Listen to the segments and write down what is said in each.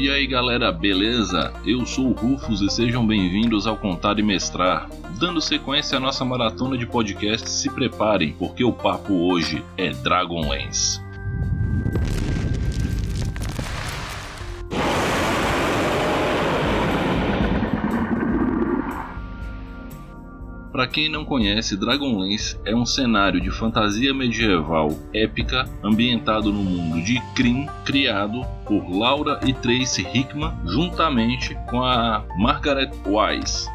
E aí galera, beleza? Eu sou o Rufus e sejam bem-vindos ao Contar e Mestrar. Dando sequência à nossa maratona de podcasts, se preparem, porque o papo hoje é Dragonlance. Para quem não conhece, Dragonlance é um cenário de fantasia medieval épica ambientado no mundo de Kryn, criado por Laura e Tracy Hickman, juntamente com a Margaret Wise.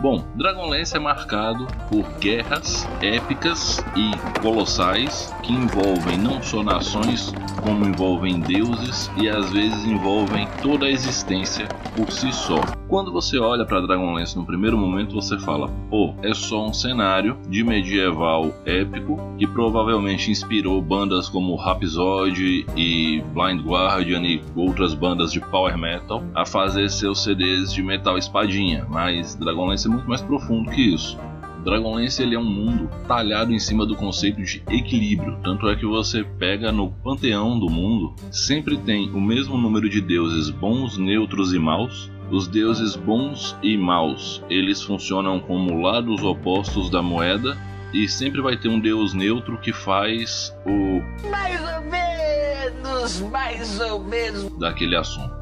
Bom, Dragonlance é marcado por guerras épicas e colossais que envolvem não só nações, como envolvem deuses e às vezes envolvem toda a existência por si só. Quando você olha para Dragonlance no primeiro momento, você fala: pô, é só um cenário de medieval épico que provavelmente inspirou bandas como Rhapsody e Blind Guardian e outras bandas de power metal a fazer seus CDs de metal espadinha. Mas Dragonlance é muito mais profundo que isso. Dragonlance ele é um mundo talhado em cima do conceito de equilíbrio, tanto é que você pega no panteão do mundo, sempre tem o mesmo número de deuses bons, neutros e maus. Os deuses bons e maus, eles funcionam como lados opostos da moeda e sempre vai ter um deus neutro que faz o mais ou menos, mais ou menos daquele assunto.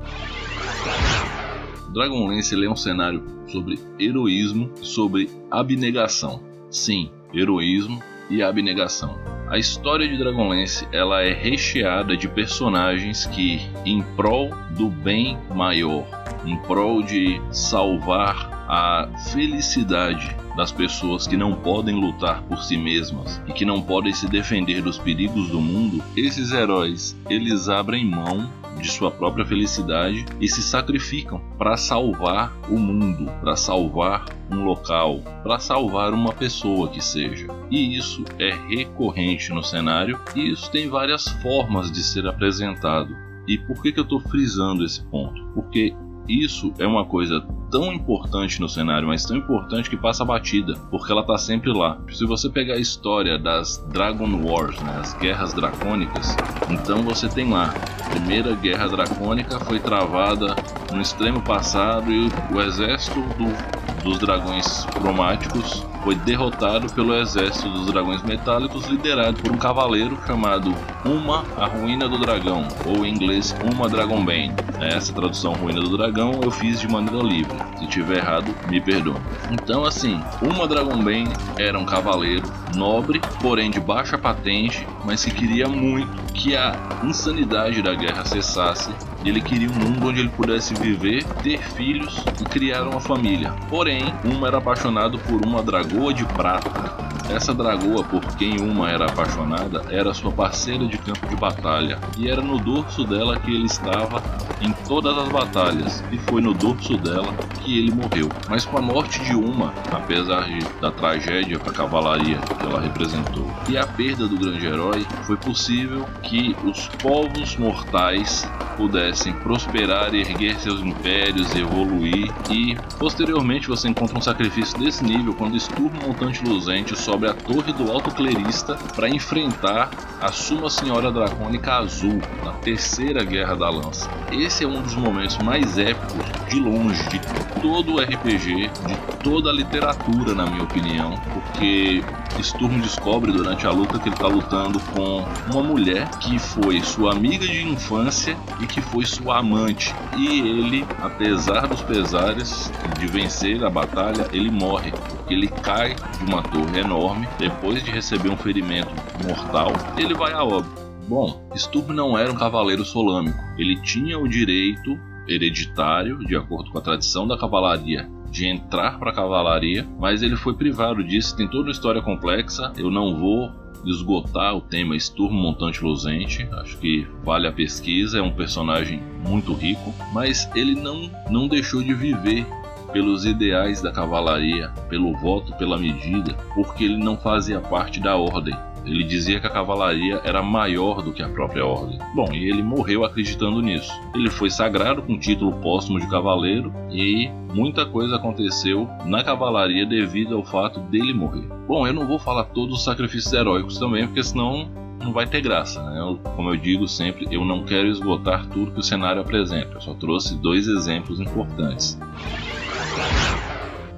Dragonlance é um cenário sobre heroísmo e sobre abnegação. Sim, heroísmo e abnegação. A história de Dragonlance ela é recheada de personagens que, em prol do bem maior, em prol de salvar a felicidade das pessoas que não podem lutar por si mesmas e que não podem se defender dos perigos do mundo, esses heróis eles abrem mão de sua própria felicidade e se sacrificam para salvar o mundo, para salvar um local, para salvar uma pessoa que seja. E isso é recorrente no cenário e isso tem várias formas de ser apresentado. E por que, que eu estou frisando esse ponto? Porque isso é uma coisa tão importante no cenário, mas tão importante que passa batida, porque ela tá sempre lá. Se você pegar a história das Dragon Wars, né, as guerras dracônicas, então você tem lá. A primeira guerra dracônica foi travada no extremo passado e o exército do, dos dragões cromáticos foi derrotado pelo exército dos dragões metálicos, liderado por um cavaleiro chamado Uma, a Ruína do Dragão, ou em inglês Uma Dragonbane. Essa tradução Ruína do Dragão eu fiz de maneira livre. Se tiver errado, me perdoe. Então, assim, Uma Dragonbane era um cavaleiro nobre, porém de baixa patente, mas que queria muito que a insanidade da guerra cessasse ele queria um mundo onde ele pudesse viver, ter filhos e criar uma família. Porém, Uma era apaixonado por uma dragoa de prata. Essa dragoa por quem Uma era apaixonada era sua parceira de campo de batalha, e era no dorso dela que ele estava em todas as batalhas, e foi no dorso dela que ele morreu. Mas com a morte de Uma, apesar de, da tragédia para a cavalaria que ela representou, e a perda do grande herói, foi possível que os povos mortais pudessem prosperar, erguer seus impérios, evoluir e posteriormente você encontra um sacrifício desse nível quando Sturmo Montante Luzente sobe a torre do Alto Clerista para enfrentar a Suma Senhora Dracônica Azul na Terceira Guerra da Lança. Esse é um dos momentos mais épicos de longe de todo o RPG, de toda a literatura, na minha opinião, porque Sturm descobre durante a luta que ele está lutando com uma mulher que foi sua amiga de infância e que foi sua amante. E ele, apesar dos pesares de vencer a batalha, ele morre. Porque ele cai de uma torre enorme depois de receber um ferimento mortal. Ele vai a óbito. Bom, Sturm não era um cavaleiro solâmico. Ele tinha o direito hereditário, de acordo com a tradição da cavalaria, de entrar para a cavalaria, mas ele foi privado disso. Tem toda uma história complexa. Eu não vou esgotar o tema Sturmo Montante Luzente. Acho que vale a pesquisa. É um personagem muito rico, mas ele não, não deixou de viver pelos ideais da cavalaria, pelo voto pela medida, porque ele não fazia parte da ordem. Ele dizia que a cavalaria era maior do que a própria ordem. Bom, e ele morreu acreditando nisso. Ele foi sagrado com título póstumo de cavaleiro e muita coisa aconteceu na cavalaria devido ao fato dele morrer. Bom, eu não vou falar todos os sacrifícios heróicos também, porque senão não vai ter graça. Né? Eu, como eu digo sempre, eu não quero esgotar tudo que o cenário apresenta. Eu só trouxe dois exemplos importantes.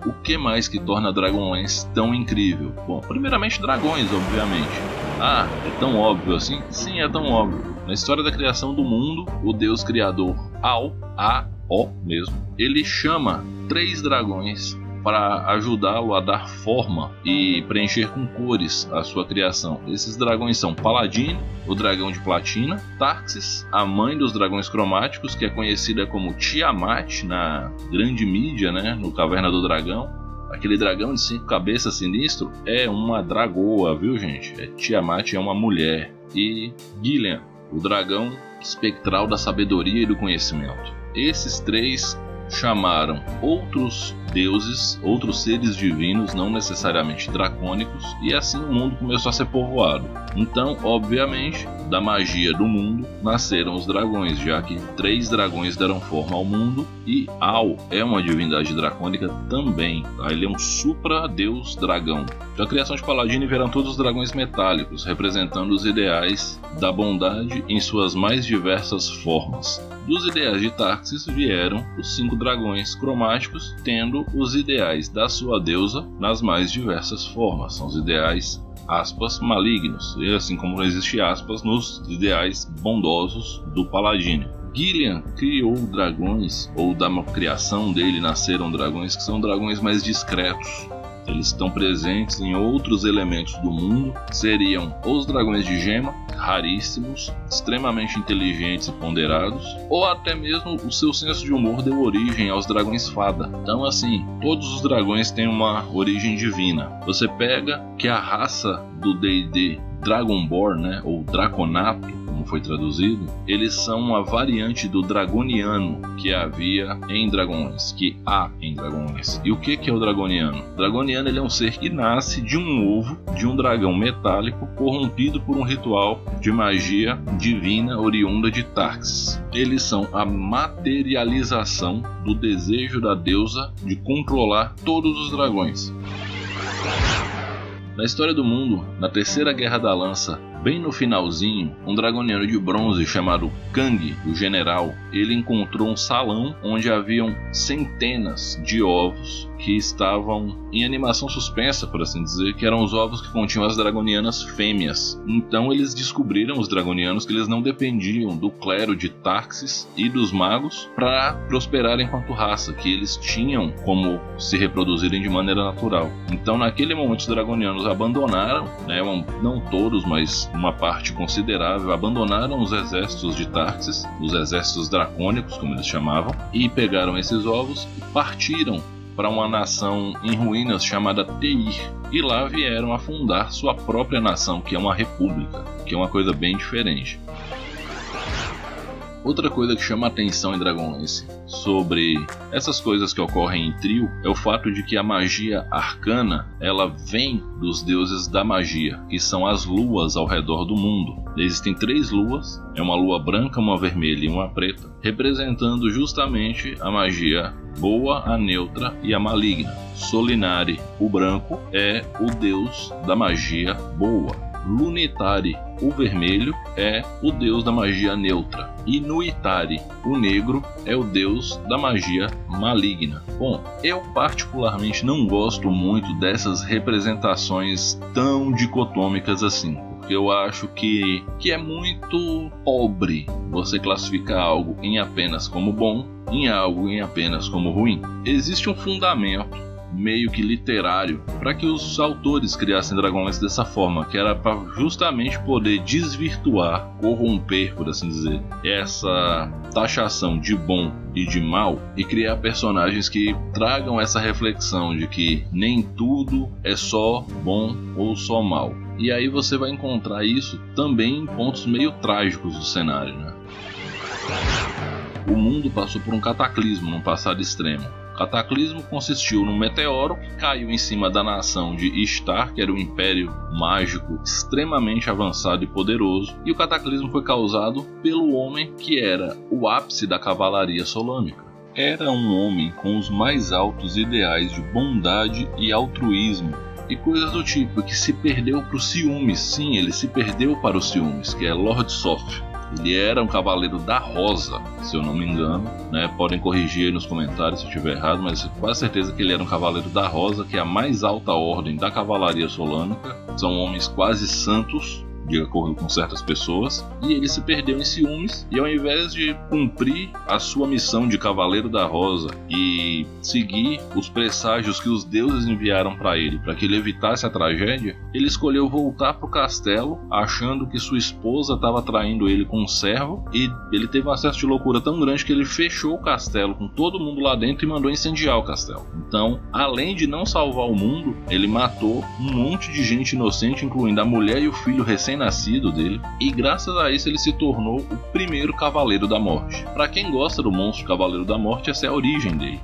O que mais que torna Dragonlance tão incrível? Bom, primeiramente dragões, obviamente. Ah, é tão óbvio assim? Sim, é tão óbvio. Na história da criação do mundo, o deus criador A-O mesmo, ele chama três dragões para ajudá-lo a dar forma e preencher com cores a sua criação. Esses dragões são Paladino, o dragão de platina, Tarxis, a mãe dos dragões cromáticos, que é conhecida como Tiamat na grande mídia, né, no Caverna do Dragão. Aquele dragão de cinco cabeças sinistro é uma dragoa, viu gente? É, Tiamat é uma mulher. E Gillian, o dragão espectral da sabedoria e do conhecimento. Esses três chamaram outros deuses, outros seres divinos, não necessariamente dracônicos, e assim o mundo começou a ser povoado. Então, obviamente, da magia do mundo nasceram os dragões, já que três dragões deram forma ao mundo e Al é uma divindade dracônica também. Tá? Ele é um supra-deus dragão. Da criação de Paladino vieram todos os dragões metálicos, representando os ideais da bondade em suas mais diversas formas. Dos ideais de Tarxis vieram os cinco dragões cromáticos, tendo os ideais da sua deusa nas mais diversas formas. São os ideais aspas malignos, e assim como não existe aspas nos ideais bondosos do paladino. Gillian criou dragões, ou da criação dele nasceram dragões que são dragões mais discretos, eles estão presentes em outros elementos do mundo, seriam os dragões de gema, raríssimos, extremamente inteligentes e ponderados, ou até mesmo o seu senso de humor deu origem aos dragões fada. Então, assim, todos os dragões têm uma origem divina. Você pega que a raça do D&D Dragonborn, né, ou Draconato, como foi traduzido, eles são uma variante do dragoniano que havia em dragões, que há em dragões. E o que, é o dragoniano? O dragoniano ele é um ser que nasce de um ovo de um dragão metálico corrompido por um ritual de magia divina oriunda de Tarxis. Eles são a materialização do desejo da deusa de controlar todos os dragões. Na história do mundo, na Terceira Guerra da Lança, Bem no finalzinho, um dragoniano de bronze chamado Kang, o general, ele encontrou um salão onde haviam centenas de ovos que estavam em animação suspensa, por assim dizer, que eram os ovos que continham as dragonianas fêmeas. Então eles descobriram, os dragonianos, que eles não dependiam do clero de Tarxis e dos magos para prosperar enquanto raça, que eles tinham como se reproduzirem de maneira natural. Então naquele momento os dragonianos abandonaram, né, não todos, mas uma parte considerável, abandonaram os exércitos de Tarxis, os exércitos dracônicos, como eles chamavam, e pegaram esses ovos e partiram para uma nação em ruínas chamada Teir, e lá vieram a fundar sua própria nação, que é uma república, que é uma coisa bem diferente. Outra coisa que chama atenção em Dragonlance sobre essas coisas que ocorrem em trio é o fato de que a magia arcana ela vem dos deuses da magia, que são as luas ao redor do mundo. Existem três luas, é uma lua branca, uma vermelha e uma preta, representando justamente a magia boa, a neutra e a maligna. Solinari, o branco, é o deus da magia boa. Lunitari, o vermelho, é o deus da magia neutra. E Nuitari, o negro, é o deus da magia maligna. Bom, eu particularmente não gosto muito dessas representações tão dicotômicas assim porque eu acho que, que é muito pobre você classificar algo em apenas como bom, em algo em apenas como ruim. Existe um fundamento meio que literário para que os autores criassem Dragonlance dessa forma, que era para justamente poder desvirtuar, corromper, por assim dizer, essa taxação de bom e de mal e criar personagens que tragam essa reflexão de que nem tudo é só bom ou só mal. E aí você vai encontrar isso também em pontos meio trágicos do cenário, né? O mundo passou por um cataclismo no passado extremo o cataclismo consistiu num meteoro que caiu em cima da nação de Istar, que era um império mágico extremamente avançado e poderoso, e o cataclismo foi causado pelo homem que era o ápice da cavalaria solâmica. Era um homem com os mais altos ideais de bondade e altruísmo, e coisas do tipo, que se perdeu para os ciúmes. Sim, ele se perdeu para os ciúmes, que é Lord Soft. Ele era um cavaleiro da Rosa, se eu não me engano. Né? Podem corrigir aí nos comentários se eu estiver errado, mas quase certeza que ele era um cavaleiro da Rosa, que é a mais alta ordem da cavalaria solânica. São homens quase santos, de acordo com certas pessoas, e ele se perdeu em ciúmes e ao invés de cumprir a sua missão de Cavaleiro da Rosa e seguir os presságios que os deuses enviaram para ele para que ele evitasse a tragédia, ele escolheu voltar para o castelo, achando que sua esposa estava traindo ele com um servo e ele teve um acesso de loucura tão grande que ele fechou o castelo com todo mundo lá dentro e mandou incendiar o castelo. Então, além de não salvar o mundo, ele matou um monte de gente inocente, incluindo a mulher e o filho recém recém-nascido dele, e graças a isso ele se tornou o primeiro Cavaleiro da Morte. Para quem gosta do monstro Cavaleiro da Morte, essa é a origem dele.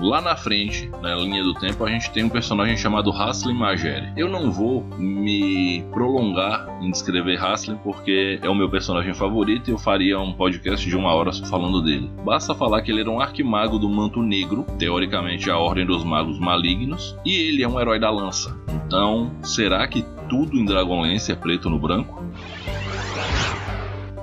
Lá na frente, na linha do tempo, a gente tem um personagem chamado Haslin Magere. Eu não vou me prolongar em descrever Haslin porque é o meu personagem favorito e eu faria um podcast de uma hora falando dele. Basta falar que ele era um arquimago do manto negro, teoricamente a ordem dos magos malignos, e ele é um herói da lança. Então, será que tudo em Dragonlance é preto no branco?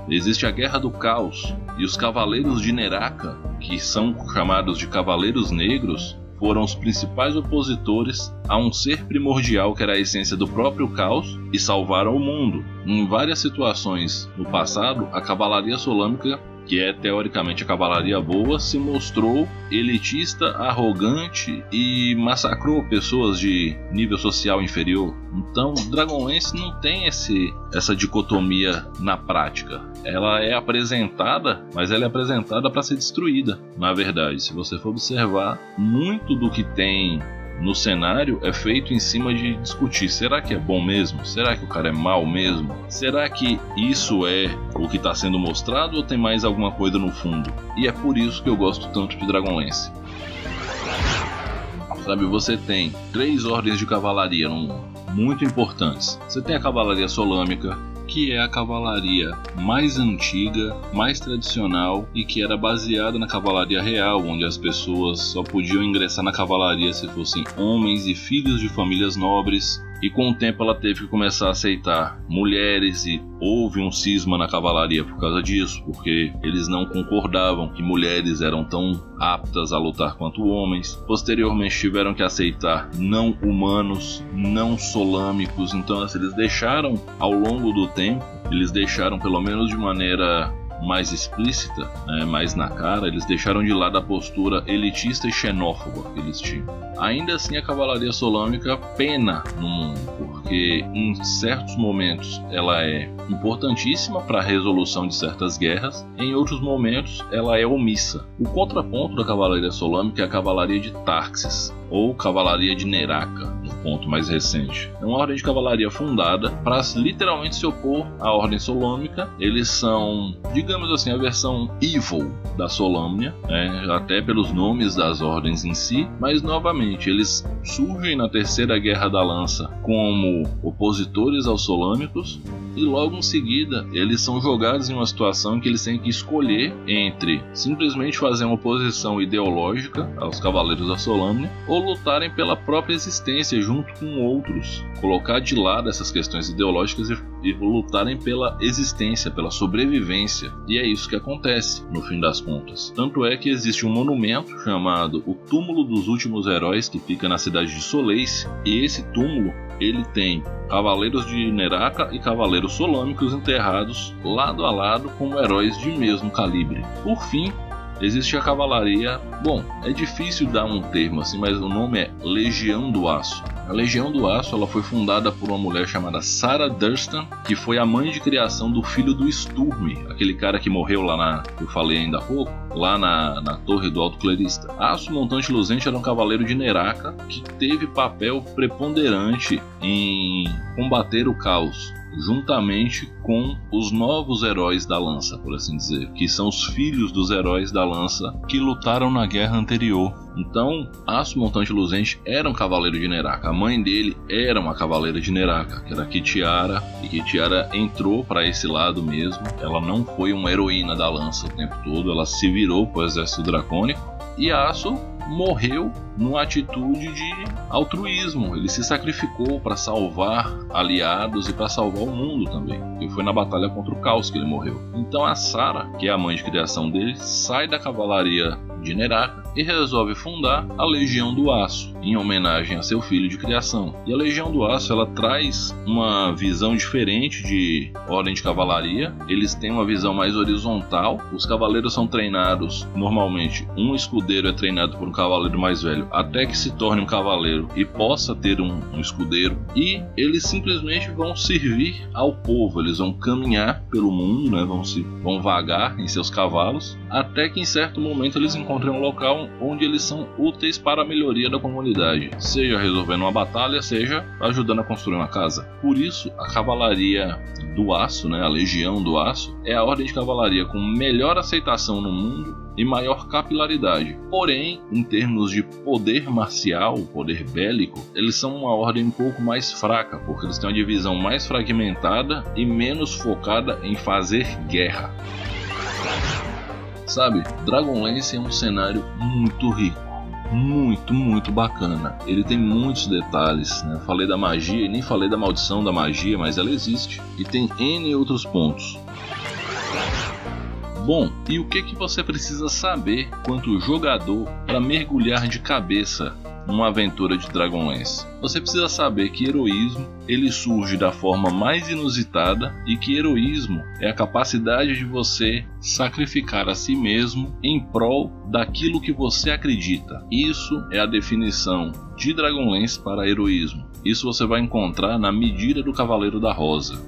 Existe a Guerra do Caos e os Cavaleiros de Neraka, que são chamados de Cavaleiros Negros, foram os principais opositores a um ser primordial que era a essência do próprio caos e salvaram o mundo. Em várias situações no passado, a cavalaria solâmica que é teoricamente a cavalaria boa, se mostrou elitista, arrogante e massacrou pessoas de nível social inferior. Então, Dragonlance não tem esse, essa dicotomia na prática. Ela é apresentada, mas ela é apresentada para ser destruída. Na verdade, se você for observar, muito do que tem no cenário é feito em cima de discutir: será que é bom mesmo? Será que o cara é mal mesmo? Será que isso é o que está sendo mostrado ou tem mais alguma coisa no fundo? E é por isso que eu gosto tanto de Dragonlance. Sabe, você tem três ordens de cavalaria muito importantes. Você tem a cavalaria solâmica, que é a cavalaria mais antiga, mais tradicional e que era baseada na cavalaria real, onde as pessoas só podiam ingressar na cavalaria se fossem homens e filhos de famílias nobres e com o tempo ela teve que começar a aceitar mulheres e houve um cisma na cavalaria por causa disso, porque eles não concordavam que mulheres eram tão aptas a lutar quanto homens. Posteriormente tiveram que aceitar não humanos, não solâmicos, então assim, eles deixaram ao longo do tempo, eles deixaram pelo menos de maneira mais explícita, né, mais na cara, eles deixaram de lado a postura elitista e xenófoba que eles tinham. Ainda assim, a cavalaria solâmica pena no mundo, porque em certos momentos ela é importantíssima para a resolução de certas guerras, em outros momentos ela é omissa. O contraponto da cavalaria solâmica é a cavalaria de Tarxes, ou cavalaria de Neraka, ponto mais recente. É uma ordem de cavalaria fundada para literalmente se opor à ordem solâmica. Eles são, digamos assim, a versão evil da Solâmnia, né? até pelos nomes das ordens em si, mas novamente eles surgem na Terceira Guerra da Lança como opositores aos solâmicos e logo em seguida eles são jogados em uma situação que eles têm que escolher entre simplesmente fazer uma oposição ideológica aos Cavaleiros da Solâmnia ou lutarem pela própria existência junto com outros, colocar de lado essas questões ideológicas e, e lutarem pela existência, pela sobrevivência. E é isso que acontece no fim das contas. Tanto é que existe um monumento chamado o Túmulo dos Últimos Heróis que fica na cidade de Soleice, e esse túmulo ele tem cavaleiros de Neraka e cavaleiros solâmicos enterrados lado a lado como heróis de mesmo calibre. Por fim, existe a cavalaria. Bom, é difícil dar um termo assim, mas o nome é Legião do Aço. A Legião do Aço ela foi fundada por uma mulher chamada Sarah Durston, que foi a mãe de criação do filho do Sturm, aquele cara que morreu lá na. eu falei ainda há pouco, lá na, na Torre do Alto Clerista. Aço Montante Luzente era um cavaleiro de Neraka que teve papel preponderante em combater o caos juntamente com os novos heróis da lança, por assim dizer, que são os filhos dos heróis da lança que lutaram na guerra anterior. Então, Aço Montante Luzente era um cavaleiro de Neraka. A mãe dele era uma cavaleira de Neraka, que era Kitiara, e Kitiara entrou para esse lado mesmo. Ela não foi uma heroína da lança o tempo todo, ela se virou para o exército dracônico. E Aço morreu numa atitude de altruísmo. Ele se sacrificou para salvar aliados e para salvar o mundo também. E foi na batalha contra o caos que ele morreu. Então a Sara, que é a mãe de criação dele, sai da cavalaria de Neraka e resolve fundar a Legião do Aço, em homenagem a seu filho de criação. E a Legião do Aço ela traz uma visão diferente de ordem de cavalaria. Eles têm uma visão mais horizontal. Os cavaleiros são treinados normalmente. Um escudeiro é treinado por um cavaleiro mais velho até que se torne um cavaleiro e possa ter um, um escudeiro. E eles simplesmente vão servir ao povo. Eles vão caminhar pelo mundo, né? vão, se, vão vagar em seus cavalos até que em certo momento eles encontrem um local onde eles são úteis para a melhoria da comunidade, seja resolvendo uma batalha, seja ajudando a construir uma casa. Por isso, a cavalaria do aço, né, a legião do aço, é a ordem de cavalaria com melhor aceitação no mundo e maior capilaridade. Porém, em termos de poder marcial, poder bélico, eles são uma ordem um pouco mais fraca, porque eles têm uma divisão mais fragmentada e menos focada em fazer guerra. Sabe, Dragonlance é um cenário muito rico muito, muito bacana. Ele tem muitos detalhes. Né? Falei da magia e nem falei da maldição da magia, mas ela existe. E tem N outros pontos. Bom, e o que, que você precisa saber quanto jogador para mergulhar de cabeça numa aventura de Dragonlance. Você precisa saber que heroísmo ele surge da forma mais inusitada e que heroísmo é a capacidade de você sacrificar a si mesmo em prol daquilo que você acredita. Isso é a definição de Dragonlance para heroísmo. Isso você vai encontrar na medida do Cavaleiro da Rosa.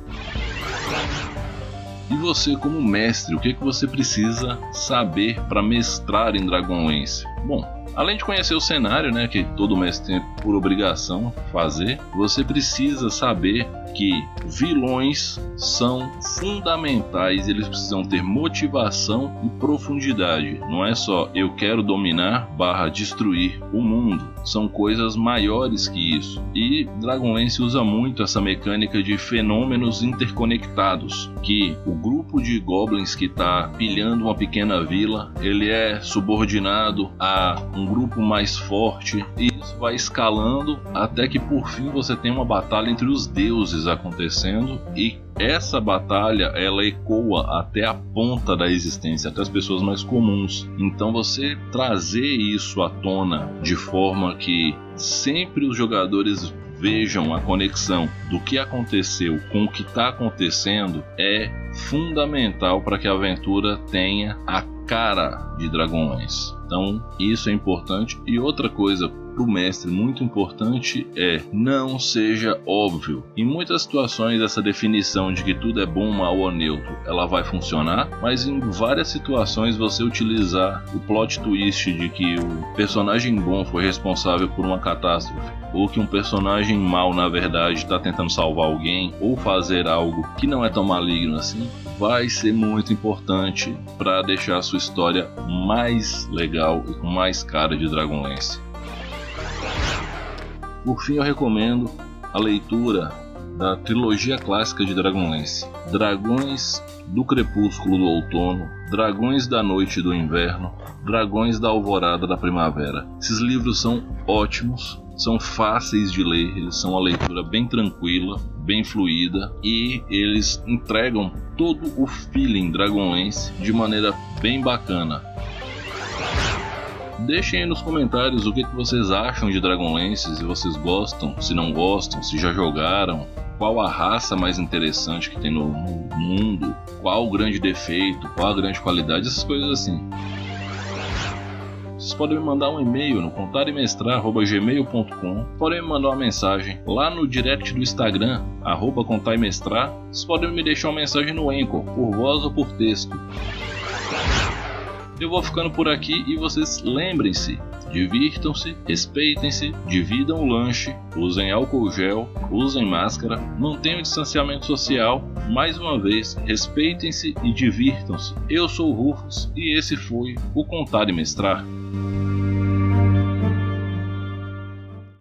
E você, como mestre, o que, que você precisa saber para mestrar em Dragonlance? Bom, Além de conhecer o cenário, né, que todo mestre tem por obrigação fazer, você precisa saber que vilões são fundamentais, eles precisam ter motivação e profundidade. Não é só eu quero dominar barra destruir o mundo. São coisas maiores que isso. E Dragonlance usa muito essa mecânica de fenômenos interconectados, que o grupo de goblins que está pilhando uma pequena vila, ele é subordinado a um grupo mais forte e isso vai escalando até que por fim você tem uma batalha entre os deuses acontecendo e essa batalha ela ecoa até a ponta da existência, até as pessoas mais comuns. Então você trazer isso à tona de forma que sempre os jogadores vejam a conexão do que aconteceu com o que está acontecendo é fundamental para que a aventura tenha a cara de dragões. Então, isso é importante. E outra coisa para o mestre muito importante é não seja óbvio. Em muitas situações essa definição de que tudo é bom, mal ou neutro, ela vai funcionar, mas em várias situações você utilizar o plot twist de que o personagem bom foi responsável por uma catástrofe ou que um personagem mal na verdade está tentando salvar alguém ou fazer algo que não é tão maligno assim, vai ser muito importante para deixar a sua história mais legal e com mais cara de Dragonlance. Por fim, eu recomendo a leitura da trilogia clássica de Dragonlance: Dragões do Crepúsculo do Outono, Dragões da Noite do Inverno, Dragões da Alvorada da Primavera. Esses livros são ótimos, são fáceis de ler, eles são uma leitura bem tranquila, bem fluida e eles entregam todo o feeling Dragonlance de maneira bem bacana. Deixem aí nos comentários o que, que vocês acham de Dragonlance, se vocês gostam, se não gostam, se já jogaram, qual a raça mais interessante que tem no, no mundo, qual o grande defeito, qual a grande qualidade, essas coisas assim. Vocês podem me mandar um e-mail no contarimestrar.gmail.com Podem me mandar uma mensagem lá no direct do Instagram, arroba contarimestrar. Vocês podem me deixar uma mensagem no Anchor, por voz ou por texto. Eu vou ficando por aqui e vocês lembrem-se, divirtam-se, respeitem-se, dividam o lanche, usem álcool gel, usem máscara, mantenham o distanciamento social. Mais uma vez, respeitem-se e divirtam-se. Eu sou o Rufus e esse foi o Contar e Mestrar.